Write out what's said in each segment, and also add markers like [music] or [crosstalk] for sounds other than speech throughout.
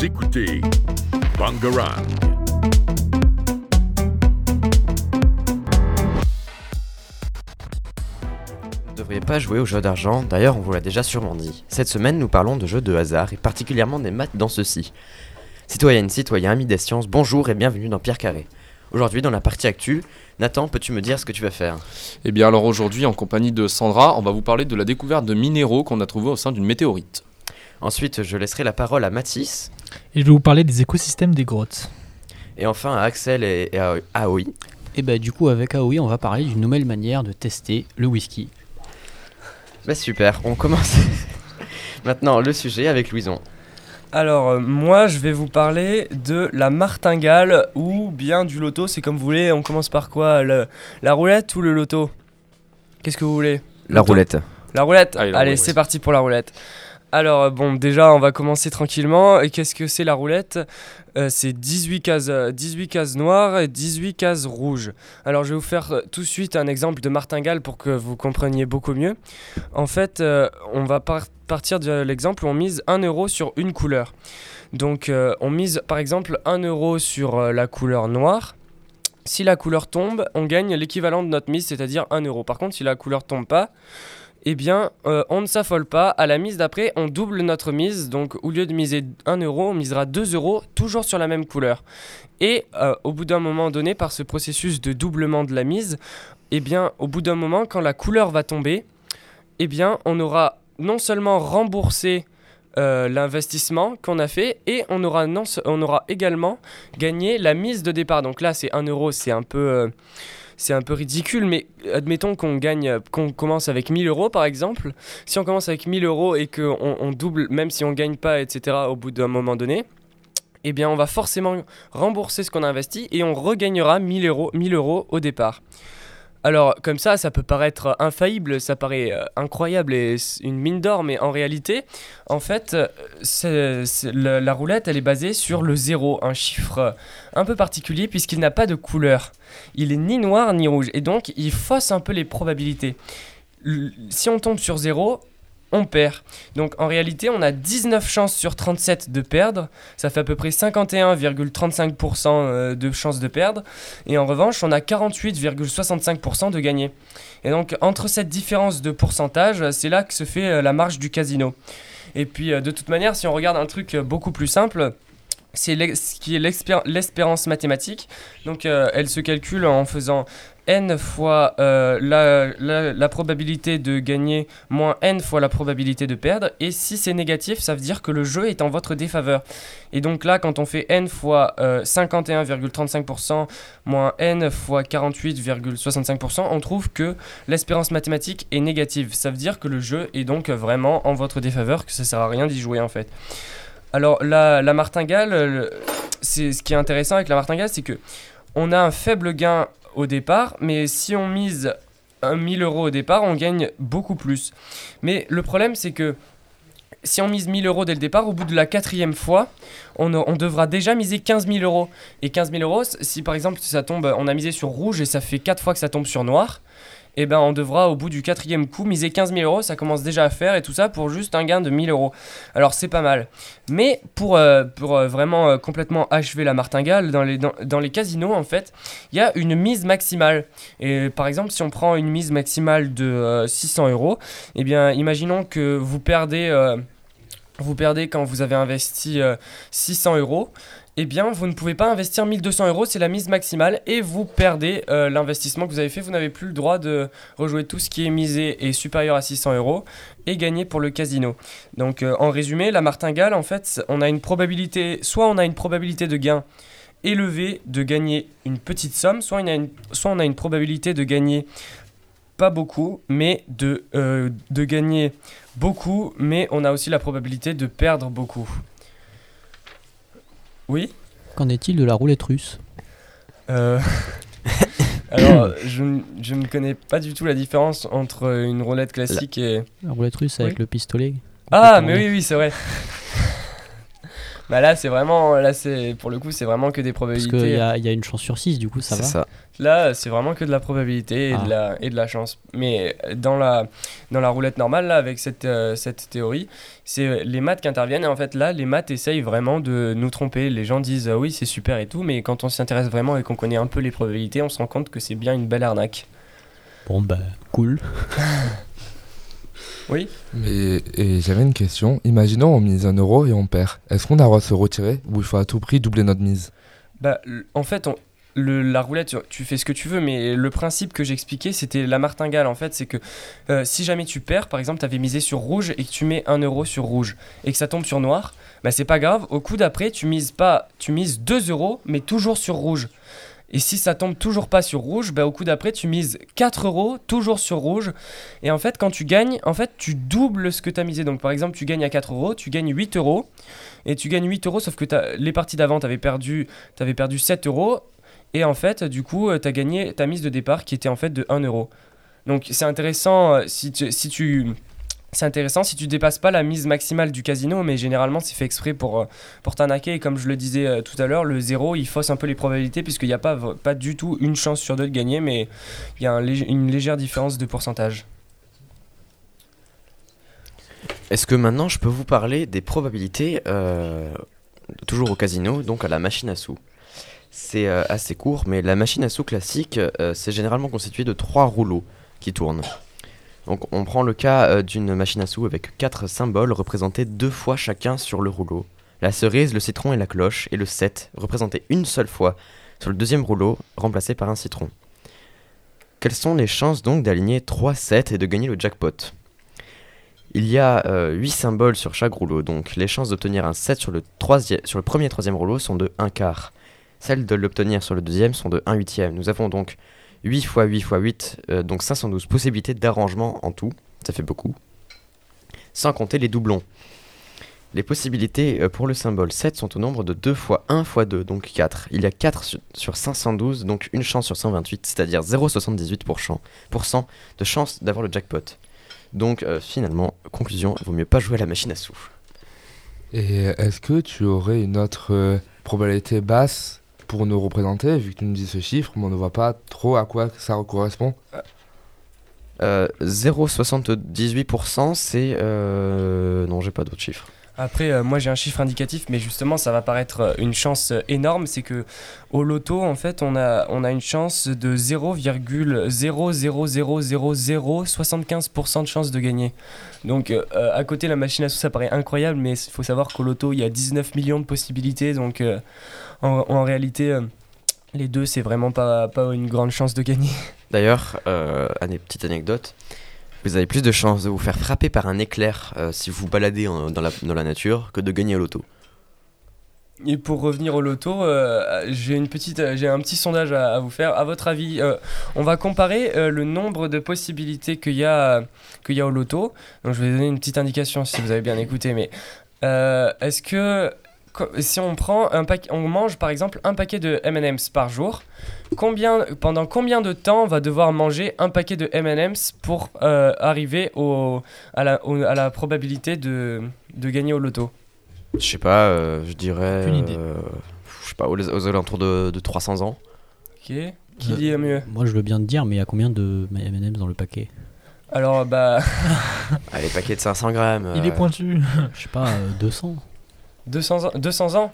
Vous écoutez Bangarang. Vous ne devriez pas jouer aux jeux d'argent, d'ailleurs on vous l'a déjà sûrement dit. Cette semaine nous parlons de jeux de hasard et particulièrement des maths dans ceux-ci. Citoyennes, citoyens, amis des sciences, bonjour et bienvenue dans Pierre Carré. Aujourd'hui dans la partie actu, Nathan, peux-tu me dire ce que tu vas faire? Eh bien alors aujourd'hui, en compagnie de Sandra, on va vous parler de la découverte de minéraux qu'on a trouvés au sein d'une météorite. Ensuite je laisserai la parole à Mathis, Et je vais vous parler des écosystèmes des grottes. et enfin Axel et, Aoi. Et bah du coup avec Aoi on va parler d'une nouvelle manière de tester le whisky. Bah super, on commence [laughs] maintenant le sujet avec Louison. Alors, euh, moi, je vais vous parler de la martingale ou bien du loto, c'est comme vous voulez. On commence par quoi? Le- La roulette ou le loto? Qu'est-ce que vous voulez? La Loto roulette. La roulette Allez, c'est parti pour la roulette. Alors, euh, bon, déjà, on va commencer tranquillement. Et qu'est-ce que c'est la roulette? Euh, C'est 18 cases, euh, 18 cases noires et 18 cases rouges. Alors, je vais vous faire euh, tout de suite un exemple de martingale pour que vous compreniez beaucoup mieux. En fait, euh, on va par- partir de l'exemple où on mise 1 euro sur une couleur. Donc, euh, on mise par exemple 1 euro sur euh, la couleur noire. Si la couleur tombe, on gagne l'équivalent de notre mise, c'est-à-dire 1 euro. Par contre, si la couleur tombe pas, eh bien, euh, on ne s'affole pas. À la mise d'après, on double notre mise. Donc, au lieu de miser 1 euro, on misera 2 euros, toujours sur la même couleur. Et euh, au bout d'un moment donné, par ce processus de doublement de la mise, eh bien, au bout d'un moment, quand la couleur va tomber, eh bien, on aura non seulement remboursé euh, l'investissement qu'on a fait et on aura, on aura également gagné la mise de départ. Donc là, c'est 1 euro, c'est un peu... c'est un peu ridicule, mais admettons qu'on gagne, qu'on commence avec 1000 euros par exemple. Si on commence avec 1000 euros et qu'on on double, même si on gagne pas, etc., au bout d'un moment donné, eh bien on va forcément rembourser ce qu'on a investi et on regagnera 1000 euros, 1000 euros au départ. Alors comme ça, ça peut paraître infaillible, ça paraît euh, incroyable et une mine d'or, mais en réalité, en fait, euh, la, roulette, elle est basée sur le zéro, un chiffre un peu particulier puisqu'il n'a pas de couleur. Il est ni noir ni rouge et donc il fausse un peu les probabilités. Si on tombe sur zéro, on perd. Donc en réalité, on a 19 chances sur 37 de perdre. Ça fait à peu près 51,35% euh, de chances de perdre. Et en revanche, on a 48,65% de gagner. Et donc entre cette différence de pourcentage, c'est là que se fait euh, la marge du casino. Et puis euh, de toute manière, si on regarde un truc euh, beaucoup plus simple, c'est ce qui est l'espérance mathématique. Donc euh, elle se calcule en faisant n fois euh, la, probabilité de gagner moins n fois la probabilité de perdre. Et si c'est négatif, ça veut dire que le jeu est en votre défaveur. Et donc là, quand on fait n fois euh, 51,35% moins n fois 48,65%, on trouve que l'espérance mathématique est négative. Ça veut dire que le jeu est donc vraiment en votre défaveur, que ça sert à rien d'y jouer en fait. Alors la, la martingale, le- c'est ce qui est intéressant avec la martingale, c'est que on a un faible gain au départ, mais si on mise 1000 euros au départ, on gagne beaucoup plus. Mais le problème, c'est que si on mise 1000 euros dès le départ, au bout de la quatrième fois, on, devra déjà miser 15 000 euros. Et 15 000 euros, si par exemple ça tombe, on a misé sur rouge et ça fait 4 fois que ça tombe sur noir, eh ben on devra au bout du quatrième coup miser 15 000 euros, ça commence déjà à faire et tout ça pour juste un gain de 1000 euros. Alors c'est pas mal. Mais pour, euh, pour euh, vraiment euh, complètement achever la martingale, dans les, dans, les casinos en fait, il y a une mise maximale. Et par exemple, si on prend une mise maximale de euh, 600 euros, eh bien imaginons que vous perdez... vous perdez quand vous avez investi euh, 600 euros, eh bien vous ne pouvez pas investir 1200 euros, c'est la mise maximale, et vous perdez euh, l'investissement que vous avez fait, vous n'avez plus le droit de rejouer tout ce qui est misé et supérieur à 600 euros, et gagner pour le casino. Donc euh, en résumé, la martingale, en fait, on a une probabilité, soit on a une probabilité de gain élevée de gagner une petite somme, soit on a une, soit on a une probabilité de gagner pas beaucoup, mais de, euh, de gagner beaucoup, mais on a aussi la probabilité de perdre beaucoup. Oui Qu'en est-il de la roulette russe? Euh, [laughs] Alors, je, ne connais pas du tout la différence entre une roulette classique et... La roulette russe avec Oui. le pistolet Ah, mais oui, oui, c'est vrai. [laughs] Bah là, c'est vraiment, là, c'est pour le coup, c'est vraiment que des Parce probabilités. qu'il y a, il y a une chance sur 6, du coup, ça va. ça. Là, c'est vraiment que de la probabilité et, Ah. de la, et de la chance. Mais dans la, dans la roulette normale, là, avec cette, euh, cette théorie, c'est les maths qui interviennent. Et en fait, là, les maths essayent vraiment de nous tromper. Les gens disent ah oui, c'est super et tout. Mais quand on s'y intéresse vraiment et qu'on connaît un peu les probabilités, on se rend compte que c'est bien une belle arnaque. Bon, bah, cool. [laughs] Oui Et, et j'avais une question. Imaginons on mise un euro et on perd. Est-ce qu'on a le droit de se retirer ou il faut à tout prix doubler notre mise? Bah, en fait, on- le, la roulette, tu- tu fais ce que tu veux, mais le principe que j'expliquais, c'était la martingale. En fait, c'est que euh, si jamais tu perds, par exemple, tu avais misé sur rouge et que tu mets 1 euro sur rouge et que ça tombe sur noir, bah c'est pas grave. Au coup d'après, tu mises pas, tu mises 2 euros, mais toujours sur rouge. Et si ça tombe toujours pas sur rouge, bah au coup d'après, tu mises 4 euros, toujours sur rouge. Et en fait, quand tu gagnes, en fait, tu doubles ce que tu as misé. Donc, par exemple, tu gagnes à 4 euros, tu gagnes 8 euros. Et tu gagnes 8 euros, sauf que les parties d'avant, tu avais perdu, t'avais perdu 7 euros. Et en fait, du coup, tu as gagné ta mise de départ qui était en fait de 1 euro. Donc, c'est intéressant euh, si tu. Si tu c'est intéressant si tu dépasses pas la mise maximale du casino, mais généralement c'est fait exprès pour, euh, pour t'arnaquer. Et comme je le disais euh, tout à l'heure, le zéro il fausse un peu les probabilités puisqu'il n'y a pas, du tout une chance sur deux de gagner, mais il y a une légère différence de pourcentage. Est-ce que maintenant je peux vous parler des probabilités, euh, toujours au casino, donc à la machine à sous? C'est assez court, mais la machine à sous classique, c'est généralement constitué de trois rouleaux qui tournent. Donc on prend le cas euh, d'une machine à sous avec quatre symboles représentés deux fois chacun sur le rouleau. La cerise, le citron et la cloche, et le 7 représentés une seule fois sur le deuxième rouleau, remplacé par un citron. Quelles sont les chances donc d'aligner 3 7 et de gagner le jackpot? Il y a 8 symboles sur chaque rouleau, donc les chances d'obtenir un 7 sur le, troisième, sur le premier et troisième rouleau sont de 1 quart. Celles de l'obtenir sur le deuxième sont de 1 huitième. Nous avons donc 8 fois 8 fois 8, euh, donc 512 possibilités d'arrangement en tout, ça fait beaucoup. Sans compter les doublons. Les possibilités euh, pour le symbole 7 sont au nombre de 2 fois 1 fois 2, donc 4. Il y a 4 sur, sur 512, donc une chance sur 128, c'est-à-dire 0,78% pour cent de chance d'avoir le jackpot. Donc euh, finalement, conclusion, il vaut mieux pas jouer à la machine à sous. Et est-ce que tu aurais une autre euh, probabilité basse pour nous représenter Vu que tu nous dis ce chiffre, mais on ne voit pas trop à quoi ça correspond. Euh, 0,78% c'est... Euh... Non, j'ai pas d'autres chiffres. Après, euh, moi j'ai un chiffre indicatif, mais justement ça va paraître euh, une chance euh, énorme, c'est que au loto en fait on a, on a une chance de 0,0000075% de chance de gagner. Donc à côté la machine à sous ça paraît incroyable, mais il faut savoir qu'au loto il y a 19 millions de possibilités, donc en, réalité les deux c'est vraiment pas, pas une grande chance de gagner. D'ailleurs, euh, petite anecdote, vous avez plus de chances de vous faire frapper par un éclair euh, si vous vous baladez dans, la, nature que de gagner au loto. Et pour revenir au loto, euh, j'ai une petite, euh, j'ai un petit sondage à, vous faire. À votre avis, on va comparer le nombre de possibilités qu'il y a, y a au loto. Donc je vais donner une petite indication si vous avez bien écouté. Mais est-ce que si on prend un paquet, on mange par exemple un paquet de M&M's par jour, combien, pendant combien de temps on va devoir manger un paquet de M&M's pour euh, arriver au, à, la, au- à la probabilité de, de gagner au loto? Je sais pas, euh, je dirais... Aucune idée. euh, je sais pas, aux, aux alentours de, de 300 ans. Ok. Qui dit mieux? Moi, je veux bien te dire, mais il y a combien de M&M's dans le paquet? Alors, bah, [laughs] Allez, paquet de 500 grammes. Il est pointu. [laughs] Je sais pas, euh, 200 200 ans, 200 ans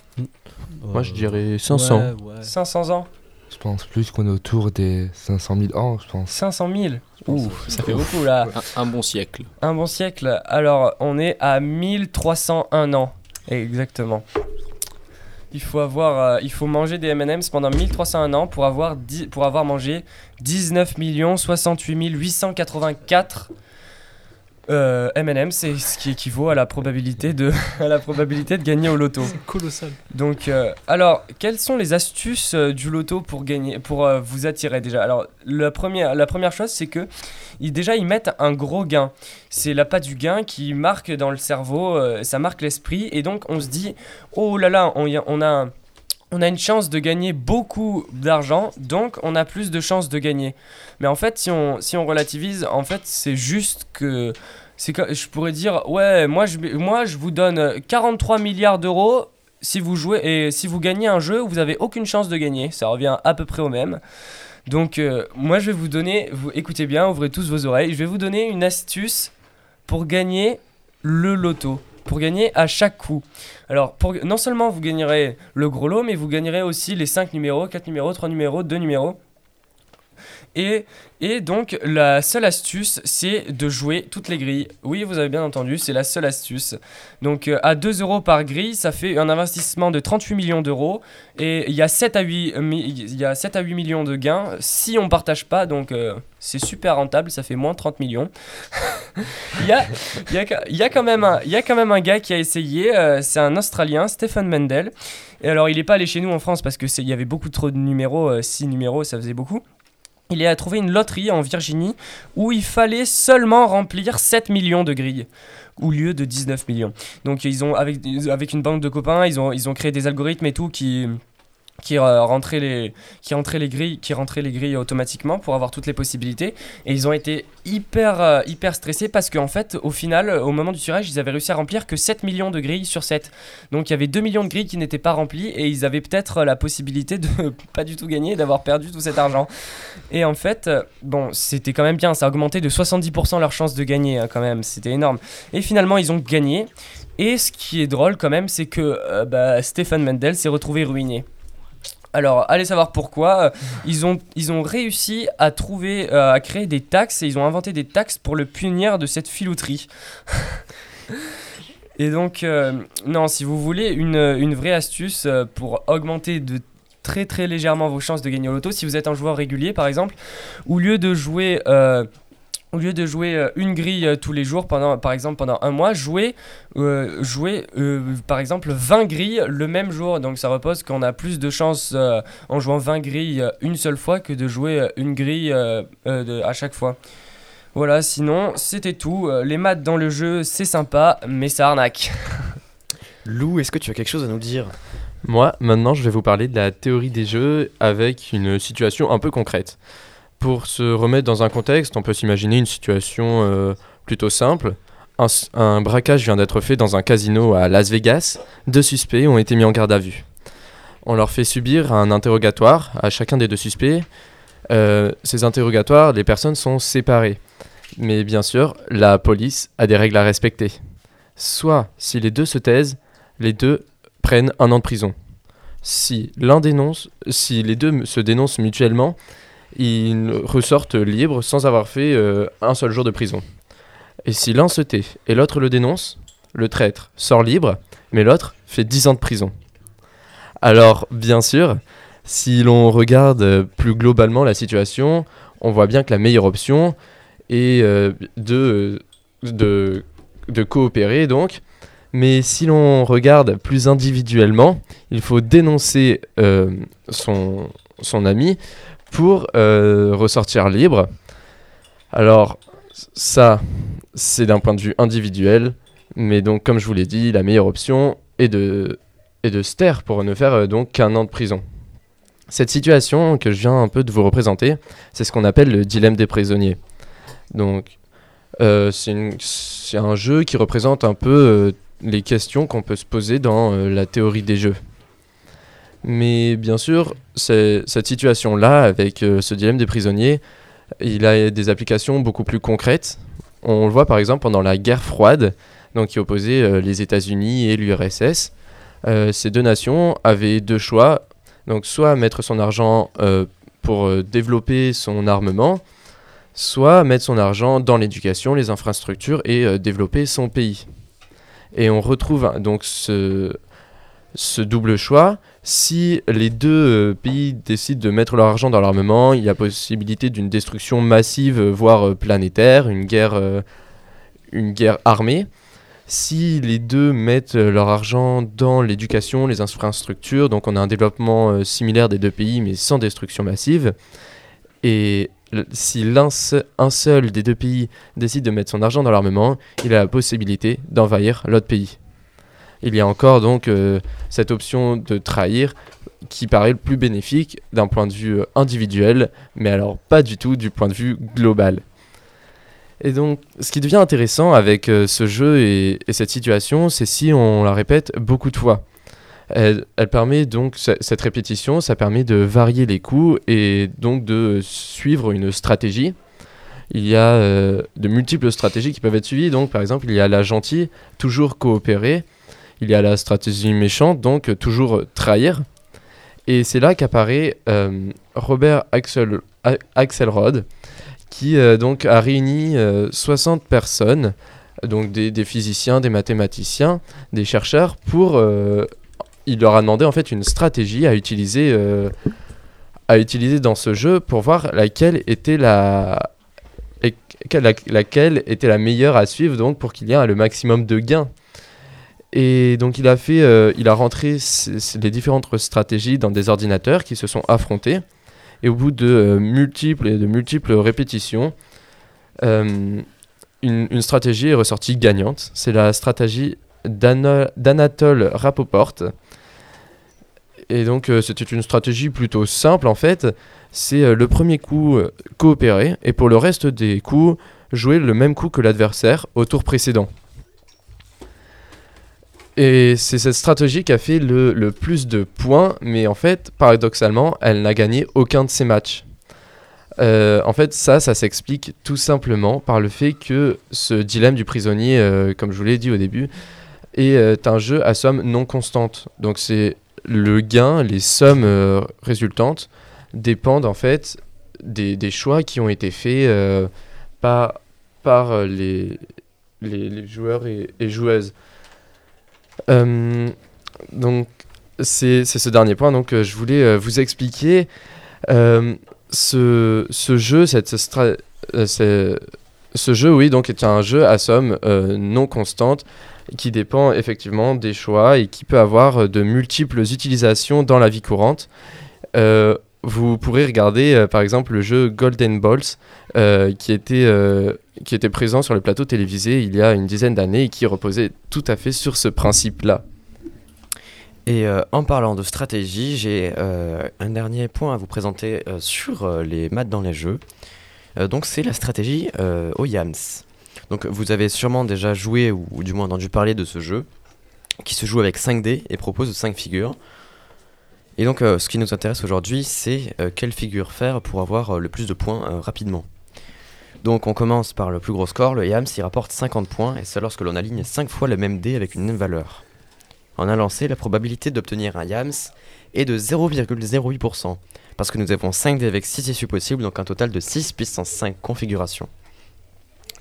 Moi, je dirais 500. Ouais, ouais. 500 ans Je pense plus qu'on est autour des 500 000 ans, je pense. 500 000 Ouh, ça fait beaucoup là. Un, un bon siècle. Un bon siècle. Alors, on est à 1301 ans. Exactement. Il faut, avoir, euh, il faut manger des M&M's pendant 1301 ans pour avoir, dix- pour avoir mangé 19 68 884 euh, M&M's, c'est ce qui équivaut à la probabilité de, [laughs] à la probabilité de gagner au loto. C'est colossal. Donc, euh, alors, quelles sont les astuces euh, du loto pour gagner, pour euh, vous attirer déjà? Alors, la première, la première chose, c'est que ils, déjà ils mettent un gros gain. C'est l'appât du gain qui marque dans le cerveau, ça marque l'esprit, et donc on se dit, oh là là, on, y a- on a on a une chance de gagner beaucoup d'argent, donc on a plus de chances de gagner. Mais en fait, si on, relativise, en fait, c'est juste que. Que je pourrais dire, ouais, moi je, moi je vous donne 43 milliards d'euros si vous jouez et si vous gagnez un jeu, vous avez aucune chance de gagner. Ça revient à peu près au même. Donc euh, moi je vais vous donner, vous écoutez bien, ouvrez tous vos oreilles, je vais vous donner une astuce pour gagner le loto, pour gagner à chaque coup. Alors non seulement vous gagnerez le gros lot, mais vous gagnerez aussi les 5 numéros, 4 numéros, 3 numéros, 2 numéros. Et, donc la seule astuce, c'est de jouer toutes les grilles. Oui, vous avez bien entendu, c'est la seule astuce. Donc euh, à 2 euros par grille, ça fait un investissement de 38 millions d'euros. Et il y, a 7 à 8, mi- il y a 7 à 8 millions de gains si on partage pas. Donc euh, c'est super rentable, ça fait moins 30 millions. [laughs] Il y, a, y, a, quand même un, y a quand même un gars qui a essayé, euh, c'est un Australien, Stephen Mendel. Et alors il est pas allé chez nous en France parce que c'est- il y avait beaucoup trop de numéros, 6 numéros, ça faisait beaucoup. Il est à trouver une loterie en Virginie où il fallait seulement remplir 7 millions de grilles au lieu de 19 millions. Donc ils ont avec, une bande de copains, ils ont, ils ont créé des algorithmes et tout qui qui euh, rentraient les qui rentraient les grilles qui rentraient les grilles automatiquement pour avoir toutes les possibilités et ils ont été hyper euh, hyper stressés parce qu'en fait au final au moment du tirage ils avaient réussi à remplir que 7 millions de grilles sur 7 donc il y avait 2 millions de grilles qui n'étaient pas remplies et ils avaient peut-être la possibilité de [laughs] pas du tout gagner d'avoir perdu tout cet argent et en fait, euh, bon, c'était quand même bien, ça a augmenté de 70% leur chance de gagner hein, quand même, c'était énorme. Et finalement, ils ont gagné. Et ce qui est drôle quand même, c'est que euh, bah, Stephen Mendel s'est retrouvé ruiné. Alors, allez savoir pourquoi. Euh, Ils ont, réussi euh, à créer des taxes et ils ont inventé des taxes pour le punir de cette filouterie. [laughs] et donc, euh, non, si vous voulez une, vraie astuce pour augmenter de très très légèrement vos chances de gagner au loto, si vous êtes un joueur régulier par exemple, au lieu de jouer au lieu de jouer euh, une grille euh, tous les jours pendant par exemple pendant un mois, jouez euh, jouez euh, par exemple 20 grilles le même jour. Donc ça repose qu'on a plus de chances euh, en jouant 20 grilles une seule fois que de jouer une grille euh, euh, de- à chaque fois. Voilà, sinon c'était tout. Les maths dans le jeu, c'est sympa, mais ça arnaque. [laughs] Lou, est-ce que tu as quelque chose à nous dire? Moi, maintenant, je vais vous parler de la théorie des jeux avec une situation un peu concrète. Pour se remettre dans un contexte, on peut s'imaginer une situation euh, plutôt simple. Un, braquage vient d'être fait dans un casino à Las Vegas. Deux suspects ont été mis en garde à vue. On leur fait subir un interrogatoire à chacun des deux suspects. Euh, ces interrogatoires, les personnes sont séparées. Mais bien sûr, la police a des règles à respecter. Soit, si les deux se taisent, les deux prennent un an de prison. Si l'un dénonce, si les deux se dénoncent mutuellement, ils ressortent libres sans avoir fait euh, un seul jour de prison. Et si l'un se tait et l'autre le dénonce, le traître sort libre, mais l'autre fait 10 ans de prison. Alors, bien sûr, si l'on regarde euh, plus globalement la situation, on voit bien que la meilleure option est euh, de, coopérer, donc, mais si l'on regarde plus individuellement, il faut dénoncer son ami pour euh, ressortir libre. Alors, ça, c'est d'un point de vue individuel, mais donc, comme je vous l'ai dit, la meilleure option est de, est de se taire pour ne faire euh, donc qu'un an de prison. Cette situation que je viens un peu de vous représenter, c'est ce qu'on appelle le dilemme des prisonniers. Donc, euh, c'est un jeu qui représente un peu euh, les questions qu'on peut se poser dans la théorie des jeux. Mais bien sûr, cette situation-là, avec euh, ce dilemme des prisonniers, il a des applications beaucoup plus concrètes. On le voit par exemple pendant la guerre froide, donc qui opposait euh, les États-Unis et l'URSS. Euh, ces deux nations avaient deux choix, donc soit mettre son argent pour développer son armement, soit mettre son argent dans l'éducation, les infrastructures et développer son pays. Et on retrouve hein, donc ce double choix. Si les deux euh, pays décident de mettre leur argent dans l'armement, il y a possibilité d'une destruction massive, euh, voire euh, planétaire, une guerre, armée. Si les deux mettent leur argent dans l'éducation, les infrastructures, donc on a un développement similaire des deux pays, mais sans destruction massive. Et si l'un un seul des deux pays décide de mettre son argent dans l'armement, il a la possibilité d'envahir l'autre pays. Il y a encore donc euh, cette option de trahir qui paraît le plus bénéfique d'un point de vue euh, individuel, mais alors pas du tout du point de vue global. Et donc, ce qui devient intéressant avec euh, ce jeu et, et cette situation, c'est si on la répète beaucoup de fois. Elle, permet donc, ce- cette répétition, ça permet de varier les coups et donc de suivre une stratégie. Il y a de multiples stratégies qui peuvent être suivies. Donc, par exemple, il y a la gentille, toujours coopérer. Il y a la stratégie méchante, donc euh, toujours trahir. Et c'est là qu'apparaît euh, Robert Axel, Axelrod, qui euh, donc a réuni euh, 60 personnes, donc des, des physiciens, des mathématiciens, des chercheurs, pour euh, il leur a demandé en fait une stratégie à utiliser, euh, à utiliser dans ce jeu pour voir laquelle était la- laquelle était la meilleure à suivre donc pour qu'il y ait le maximum de gains. Et donc il a fait, euh, il a rentré les différentes stratégies dans des ordinateurs qui se sont affrontés. Et au bout de euh, multiples et de multiples répétitions, euh, une, stratégie est ressortie gagnante. C'est la stratégie d'Ana- d'Anatole Rapoport. Et donc c'était une stratégie plutôt simple en fait. C'est le premier coup coopérer et pour le reste des coups jouer le même coup que l'adversaire au tour précédent. Et c'est cette stratégie qui a fait le, le plus de points, mais en fait, paradoxalement, elle n'a gagné aucun de ses matchs. Euh, en fait, ça, ça s'explique tout simplement par le fait que ce dilemme du prisonnier, euh, comme je vous l'ai dit au début, est euh, un jeu à somme non constante. Donc c'est le gain, les sommes résultantes dépendent en fait des, des choix qui ont été faits par, par les, les, joueurs et joueuses. Euh, donc c'est ce dernier point donc euh, je voulais euh, vous expliquer ce, ce jeu cette c'est- ce jeu oui donc est un jeu à somme non constante qui dépend effectivement des choix et qui peut avoir de multiples utilisations dans la vie courante. Vous pourrez regarder euh, par exemple le jeu Golden Balls euh, qui, était, euh, qui était présent sur le plateau télévisé il y a une dizaine d'années et qui reposait tout à fait sur ce principe-là. Et en parlant de stratégie, j'ai un dernier point à vous présenter sur les maths dans les jeux. Donc c'est la stratégie au Yams. Donc vous avez sûrement déjà joué ou, ou du moins entendu parler de ce jeu qui se joue avec 5 dés et propose 5 figures. Et donc euh, ce qui nous intéresse aujourd'hui c'est euh, quelle figure faire pour avoir euh, le plus de points rapidement. Donc on commence par le plus gros score, le Yams il rapporte 50 points et c'est lorsque l'on aligne 5 fois le même dé avec une même valeur. En un lancé, la probabilité d'obtenir un Yams est de 0,08%, parce que nous avons 5 dés avec 6 issues possibles, donc un total de 6 puissance 5 configurations.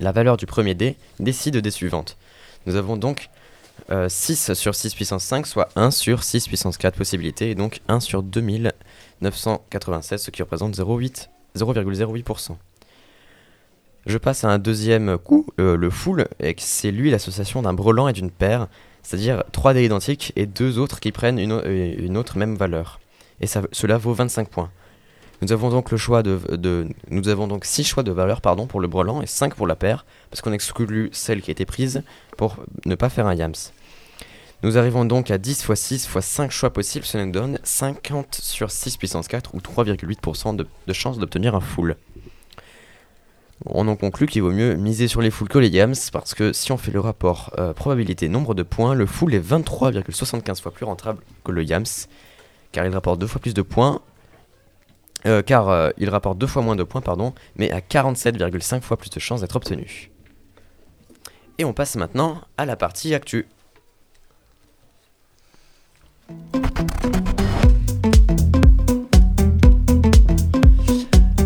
La valeur du premier dé décide des suivantes. Nous avons donc euh, 6 sur 6 puissance 5, soit 1 sur 6 puissance 4 possibilités, et donc 1 sur 2996, ce qui représente 0,8 0,08%. Je passe à un deuxième coup, euh, le full, et c'est lui l'association d'un brelan et d'une paire, c'est-à-dire 3 dés identiques et deux autres qui prennent une, euh, une autre même valeur. Et ça, cela vaut 25 points. Nous avons donc le choix de, de- 6 choix de pour le brelan et 5 pour la paire parce qu'on exclut celle qui a été prise pour ne pas faire un yams. Nous arrivons donc à 10 x 6 x 5 choix possibles, ça nous donne 50 sur 6 puissance 4 ou 3,8% de, de chance d'obtenir un full. On en conclut qu'il vaut mieux miser sur les fulls que les yams parce que si on fait le rapport euh, probabilité nombre de points, le full est 23,75 fois plus rentable que le yams car il rapporte deux fois plus de points, euh, car euh, il rapporte deux fois moins de points, pardon, mais à 47,5 fois plus de chances d'être obtenu. Et on passe maintenant à la partie actu.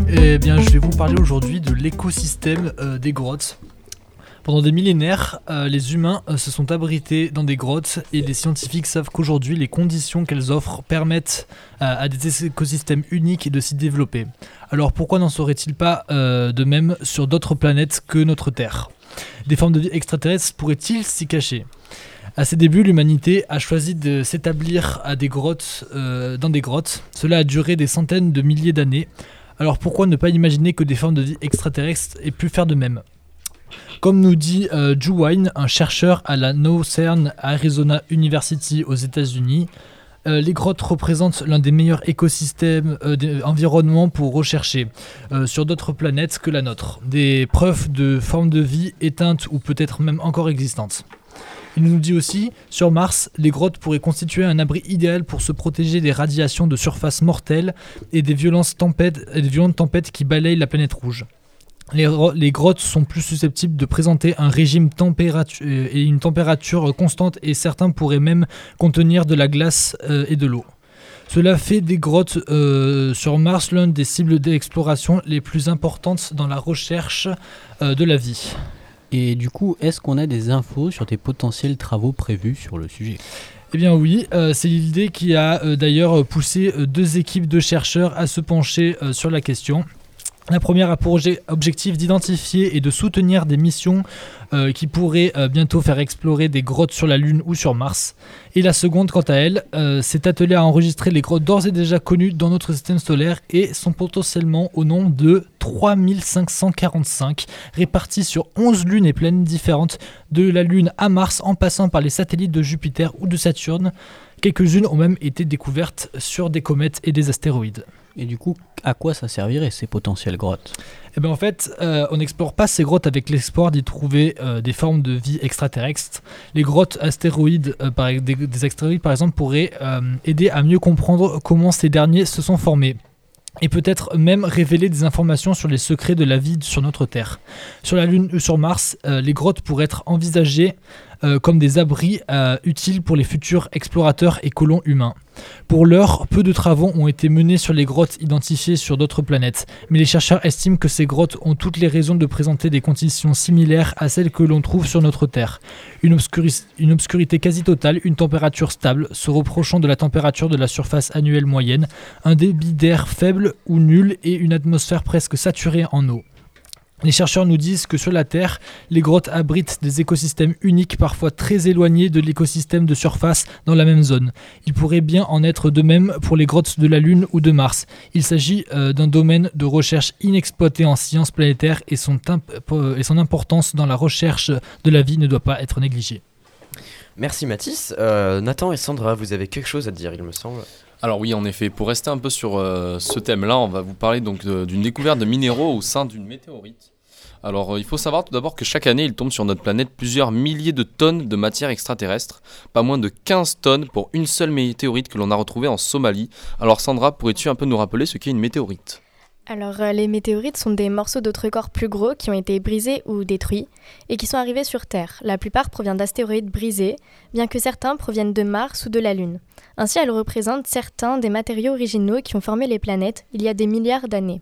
Eh bien, je vais vous parler aujourd'hui de l'écosystème euh, des grottes. Pendant des millénaires, euh, les humains euh, se sont abrités dans des grottes et les scientifiques savent qu'aujourd'hui, les conditions qu'elles offrent permettent euh, à des écosystèmes uniques de s'y développer. Alors pourquoi n'en serait-il pas de même sur d'autres planètes que notre Terre? Des formes de vie extraterrestres pourraient-ils s'y cacher? À ses débuts, l'humanité a choisi de s'établir à des grottes, dans des grottes. Cela a duré des centaines de milliers d'années. Alors pourquoi ne pas imaginer que des formes de vie extraterrestres aient pu faire de même? Comme nous dit euh, Drew Wine, un chercheur à la Northern Arizona University aux États-Unis, euh, les grottes représentent l'un des meilleurs écosystèmes euh, environnements pour rechercher euh, sur d'autres planètes que la nôtre des preuves de formes de vie éteintes ou peut-être même encore existantes. Il nous dit aussi, sur Mars, les grottes pourraient constituer un abri idéal pour se protéger des radiations de surface mortelles et des violentes tempêtes qui balayent la planète rouge. Les, ro- les grottes sont plus susceptibles de présenter un régime température et une température constante et certains pourraient même contenir de la glace euh, et de l'eau. Cela fait des grottes euh, sur Mars l'une des cibles d'exploration les plus importantes dans la recherche euh, de la vie. Et du coup, est-ce qu'on a des infos sur tes potentiels travaux prévus sur le sujet? Eh bien oui, euh, c'est l'idée qui a euh, d'ailleurs poussé euh, deux équipes de chercheurs à se pencher euh, sur la question. La première a pour obje- objectif d'identifier et de soutenir des missions euh, qui pourraient euh, bientôt faire explorer des grottes sur la Lune ou sur Mars. Et la seconde, quant à elle, euh, s'est attelée à enregistrer les grottes d'ores et déjà connues dans notre système solaire et sont potentiellement au nombre de 3545, réparties sur 11 lunes et planètes différentes, de la Lune à Mars en passant par les satellites de Jupiter ou de Saturne. Quelques-unes ont même été découvertes sur des comètes et des astéroïdes. Et du coup, à quoi ça servirait ces potentielles grottes? Eh bien en fait, euh, on n'explore pas ces grottes avec l'espoir d'y trouver euh, des formes de vie extraterrestres. Les grottes astéroïdes, euh, par, des, des astéroïdes par exemple, pourraient aider à mieux comprendre comment ces derniers se sont formés. Et peut-être même révéler des informations sur les secrets de la vie sur notre Terre. Sur la Lune ou sur Mars, euh, les grottes pourraient être envisagées euh, comme des abris euh, utiles pour les futurs explorateurs et colons humains. Pour l'heure, peu de travaux ont été menés sur les grottes identifiées sur d'autres planètes, mais les chercheurs estiment que ces grottes ont toutes les raisons de présenter des conditions similaires à celles que l'on trouve sur notre Terre. Une, une obscurité quasi totale, une température stable, se reprochant de la température de la surface annuelle moyenne, un débit d'air faible ou nul et une atmosphère presque saturée en eau. Les chercheurs nous disent que sur la Terre, les grottes abritent des écosystèmes uniques, parfois très éloignés de l'écosystème de surface dans la même zone. Il pourrait bien en être de même pour les grottes de la Lune ou de Mars. Il s'agit euh, d'un domaine de recherche inexploité en sciences planétaires et son, importance dans la recherche de la vie ne doit pas être négligée. Merci Mathis. Euh, Nathan et Sandra, vous avez quelque chose à dire, il me semble. Alors oui, en effet, pour rester un peu sur euh, ce thème-là, on va vous parler donc d'une découverte de minéraux au sein d'une météorite. Alors euh, il faut savoir tout d'abord que chaque année, il tombe sur notre planète plusieurs milliers de tonnes de matière extraterrestre, pas moins de 15 tonnes pour une seule météorite que l'on a retrouvée en Somalie. Alors Sandra, pourrais-tu un peu nous rappeler ce qu'est une météorite? Alors, euh, les météorites sont des morceaux d'autres corps plus gros qui ont été brisés ou détruits et qui sont arrivés sur Terre. La plupart proviennent d'astéroïdes brisés, bien que certains proviennent de Mars ou de la Lune. Ainsi, elles représentent certains des matériaux originaux qui ont formé les planètes il y a des milliards d'années.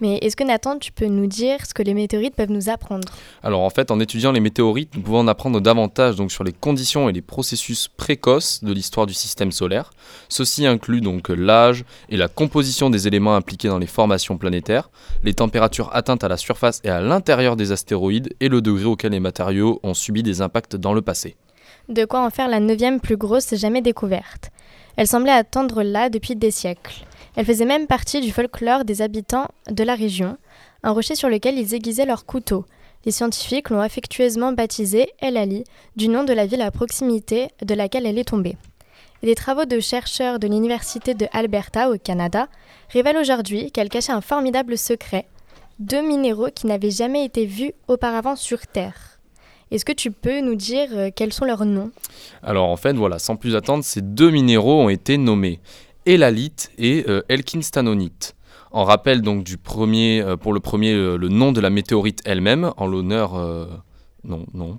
Mais est-ce que Nathan, tu peux nous dire ce que les météorites peuvent nous apprendre? Alors en fait, en étudiant les météorites, nous pouvons en apprendre davantage donc sur les conditions et les processus précoces de l'histoire du système solaire. Ceci inclut donc l'âge et la composition des éléments impliqués dans les formations planétaires, les températures atteintes à la surface et à l'intérieur des astéroïdes et le degré auquel les matériaux ont subi des impacts dans le passé. De quoi en faire la neuvième plus grosse jamais découverte. Elle semblait attendre là depuis des siècles. Elle faisait même partie du folklore des habitants de la région, un rocher sur lequel ils aiguisaient leurs couteaux. Les scientifiques l'ont affectueusement baptisée El Ali, du nom de la ville à proximité de laquelle elle est tombée. Et des travaux de chercheurs de l'université de Alberta au Canada révèlent aujourd'hui qu'elle cachait un formidable secret, deux minéraux qui n'avaient jamais été vus auparavant sur Terre. Est-ce que tu peux nous dire euh, quels sont leurs noms? Alors en fait, voilà, sans plus attendre, ces deux minéraux ont été nommés Elalite et euh, Elkinstanonite. En rappel donc du premier, euh, pour le premier, euh, le nom de la météorite elle-même, en l'honneur, non, non,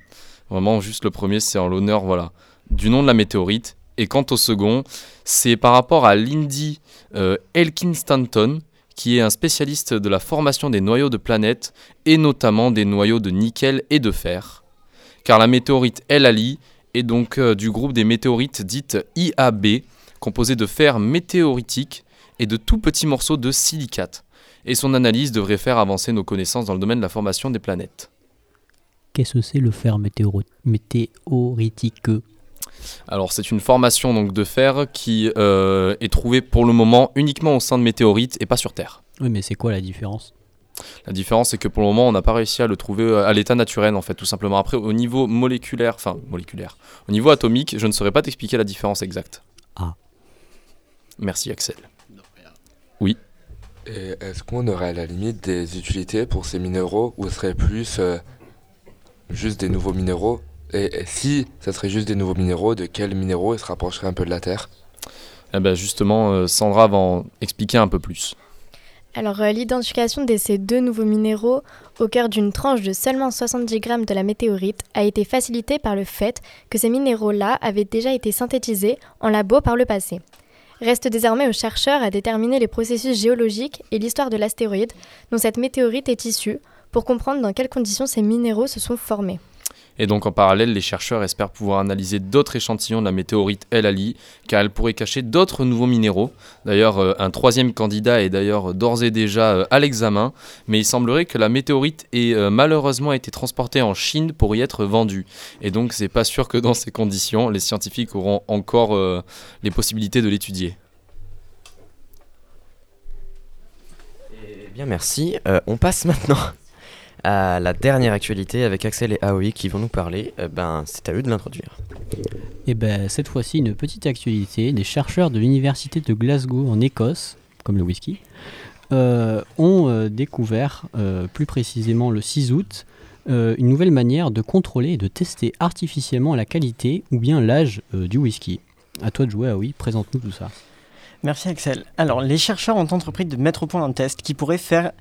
vraiment juste le premier, c'est en l'honneur, voilà, du nom de la météorite. Et quant au second, c'est par rapport à Lindy euh, Elkinstanton, qui est un spécialiste de la formation des noyaux de planètes et notamment des noyaux de nickel et de fer. Car la météorite El Ali est donc du groupe des météorites dites IAB, composées de fer météoritique et de tout petits morceaux de silicate. Et son analyse devrait faire avancer nos connaissances dans le domaine de la formation des planètes. Qu'est-ce que c'est le fer météoro- météoritique? Alors c'est une formation donc de fer qui euh, est trouvée pour le moment uniquement au sein de météorites et pas sur Terre. Oui, mais c'est quoi la différence? La différence c'est que pour le moment on n'a pas réussi à le trouver euh, à l'état naturel en fait tout simplement. Après au niveau moléculaire, enfin moléculaire, au niveau atomique je ne saurais pas t'expliquer la différence exacte. Ah. Merci Axel. Et est-ce qu'on aurait à la limite des utilités pour ces minéraux ou ce serait plus euh, juste des nouveaux minéraux? Et, et si ça serait juste des nouveaux minéraux, de quels minéraux ils se rapprocheraient un peu de la Terre? Eh ben justement, euh, Sandra va en expliquer un peu plus. Alors, euh, l'identification de ces deux nouveaux minéraux au cœur d'une tranche de seulement 70 grammes de la météorite a été facilitée par le fait que ces minéraux-là avaient déjà été synthétisés en labo par le passé. Reste désormais aux chercheurs à déterminer les processus géologiques et l'histoire de l'astéroïde dont cette météorite est issue pour comprendre dans quelles conditions ces minéraux se sont formés. Et donc en parallèle, les chercheurs espèrent pouvoir analyser d'autres échantillons de la météorite El Ali, car elle pourrait cacher d'autres nouveaux minéraux. D'ailleurs, euh, un troisième candidat est d'ailleurs d'ores et déjà euh, à l'examen, mais il semblerait que la météorite ait euh, malheureusement été transportée en Chine pour y être vendue. Et donc c'est pas sûr que dans ces conditions, les scientifiques auront encore les possibilités de l'étudier. Eh bien, merci. On passe maintenant à la dernière actualité avec Axel et Aoi qui vont nous parler. Euh, ben, c'est à eux de l'introduire. Et ben cette fois-ci, une petite actualité. Des chercheurs de l'université de Glasgow en Écosse, comme le whisky, euh, ont euh, découvert, plus précisément le 6 août, une nouvelle manière de contrôler et de tester artificiellement la qualité ou bien l'âge du whisky. À toi de jouer, oui, présente-nous tout ça. Merci Axel. Alors, les chercheurs ont entrepris de mettre au point un test qui pourrait faire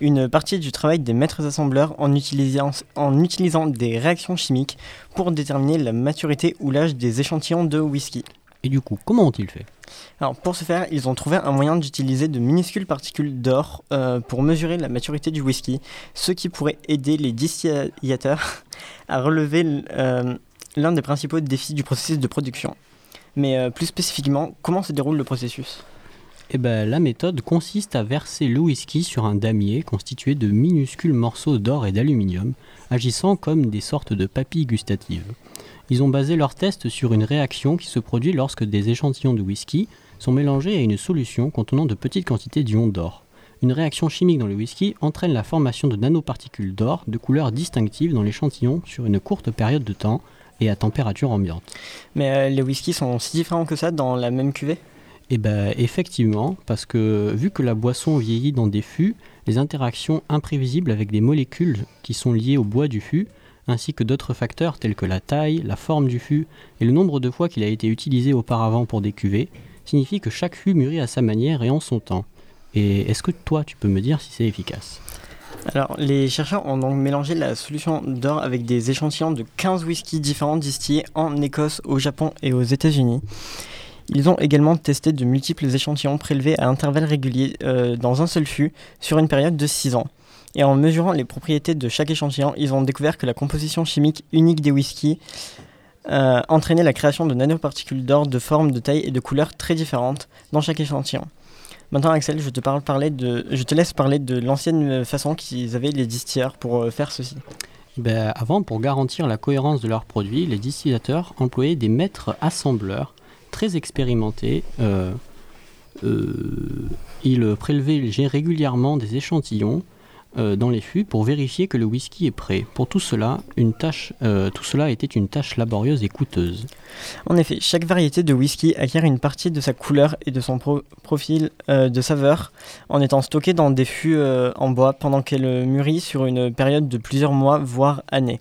une partie du travail des maîtres assembleurs en utilisant, en utilisant des réactions chimiques pour déterminer la maturité ou l'âge des échantillons de whisky. Et du coup, comment ont-ils fait? Alors, pour ce faire, ils ont trouvé un moyen d'utiliser de minuscules particules d'or euh, pour mesurer la maturité du whisky, ce qui pourrait aider les distillateurs à relever euh, l'un des principaux défis du processus de production. Mais euh, plus spécifiquement, comment se déroule le processus? Eh ben, la méthode consiste à verser le whisky sur un damier constitué de minuscules morceaux d'or et d'aluminium, agissant comme des sortes de papilles gustatives. Ils ont basé leur test sur une réaction qui se produit lorsque des échantillons de whisky sont mélangés à une solution contenant de petites quantités d'ions d'or. Une réaction chimique dans le whisky entraîne la formation de nanoparticules d'or de couleur distinctive dans l'échantillon sur une courte période de temps et à température ambiante. Mais euh, les whiskies sont si différents que ça dans la même cuvée? Eh ben effectivement, parce que vu que la boisson vieillit dans des fûts, les interactions imprévisibles avec des molécules qui sont liées au bois du fût, ainsi que d'autres facteurs tels que la taille, la forme du fût et le nombre de fois qu'il a été utilisé auparavant pour des cuvées, signifient que chaque fût mûrit à sa manière et en son temps. Et est-ce que toi tu peux me dire si c'est efficace? Alors, les chercheurs ont donc mélangé la solution d'or avec des échantillons de 15 whiskies différents distillés en Écosse, au Japon et aux États-Unis. Ils ont également testé de multiples échantillons prélevés à intervalles réguliers euh, dans un seul fût sur une période de 6 ans. Et en mesurant les propriétés de chaque échantillon, ils ont découvert que la composition chimique unique des whiskies euh, entraînait la création de nanoparticules d'or de forme, de taille et de couleurs très différentes dans chaque échantillon. Maintenant, Axel, je te, parle parler de, je te laisse parler de l'ancienne façon qu'ils avaient les distilleurs pour euh, faire ceci. Ben, avant, pour garantir la cohérence de leurs produits, les distillateurs employaient des maîtres assembleurs très expérimentés. Euh, euh, ils prélevaient régulièrement des échantillons dans les fûts pour vérifier que le whisky est prêt. Pour tout cela, une tâche, euh, tout cela était une tâche laborieuse et coûteuse. En effet, chaque variété de whisky acquiert une partie de sa couleur et de son pro- profil euh, de saveur en étant stockée dans des fûts euh, en bois pendant qu'elle mûrit sur une période de plusieurs mois, voire années.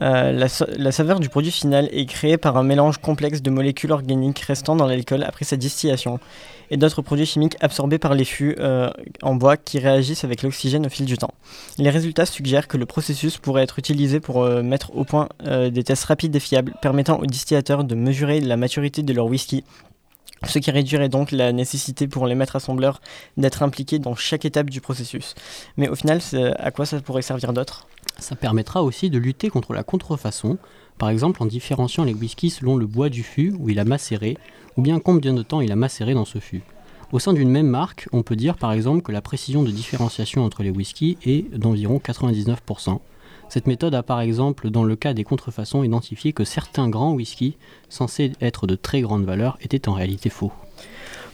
Euh, la, sa- la saveur du produit final est créée par un mélange complexe de molécules organiques restant dans l'alcool après sa distillation et d'autres produits chimiques absorbés par les fûts euh, en bois qui réagissent avec l'oxygène au fil du temps. Les résultats suggèrent que le processus pourrait être utilisé pour euh, mettre au point des tests rapides et fiables permettant aux distillateurs de mesurer la maturité de leur whisky, ce qui réduirait donc la nécessité pour les maîtres assembleurs d'être impliqués dans chaque étape du processus. Mais au final, à quoi ça pourrait servir d'autre? Ça permettra aussi de lutter contre la contrefaçon, par exemple en différenciant les whiskies selon le bois du fût où il a macéré, ou bien combien de temps il a macéré dans ce fût. Au sein d'une même marque, on peut dire par exemple que la précision de différenciation entre les whiskies est d'environ 99%. Cette méthode a par exemple, dans le cas des contrefaçons, identifié que certains grands whiskies, censés être de très grande valeur, étaient en réalité faux.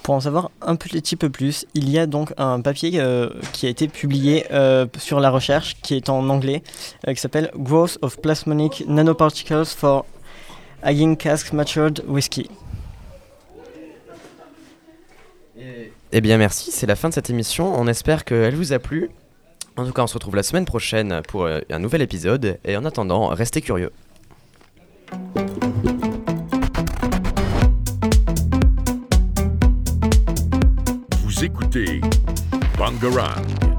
Pour en savoir un petit peu plus, il y a donc un papier euh, qui a été publié euh, sur la recherche, qui est en anglais, euh, qui s'appelle Growth of Plasmonic Nanoparticles for Aging Cask Matured Whiskey. Eh bien merci, c'est la fin de cette émission. On espère qu'elle vous a plu. En tout cas, on se retrouve la semaine prochaine pour euh, un nouvel épisode. Et en attendant, restez curieux. Vous écoutez Bangarang.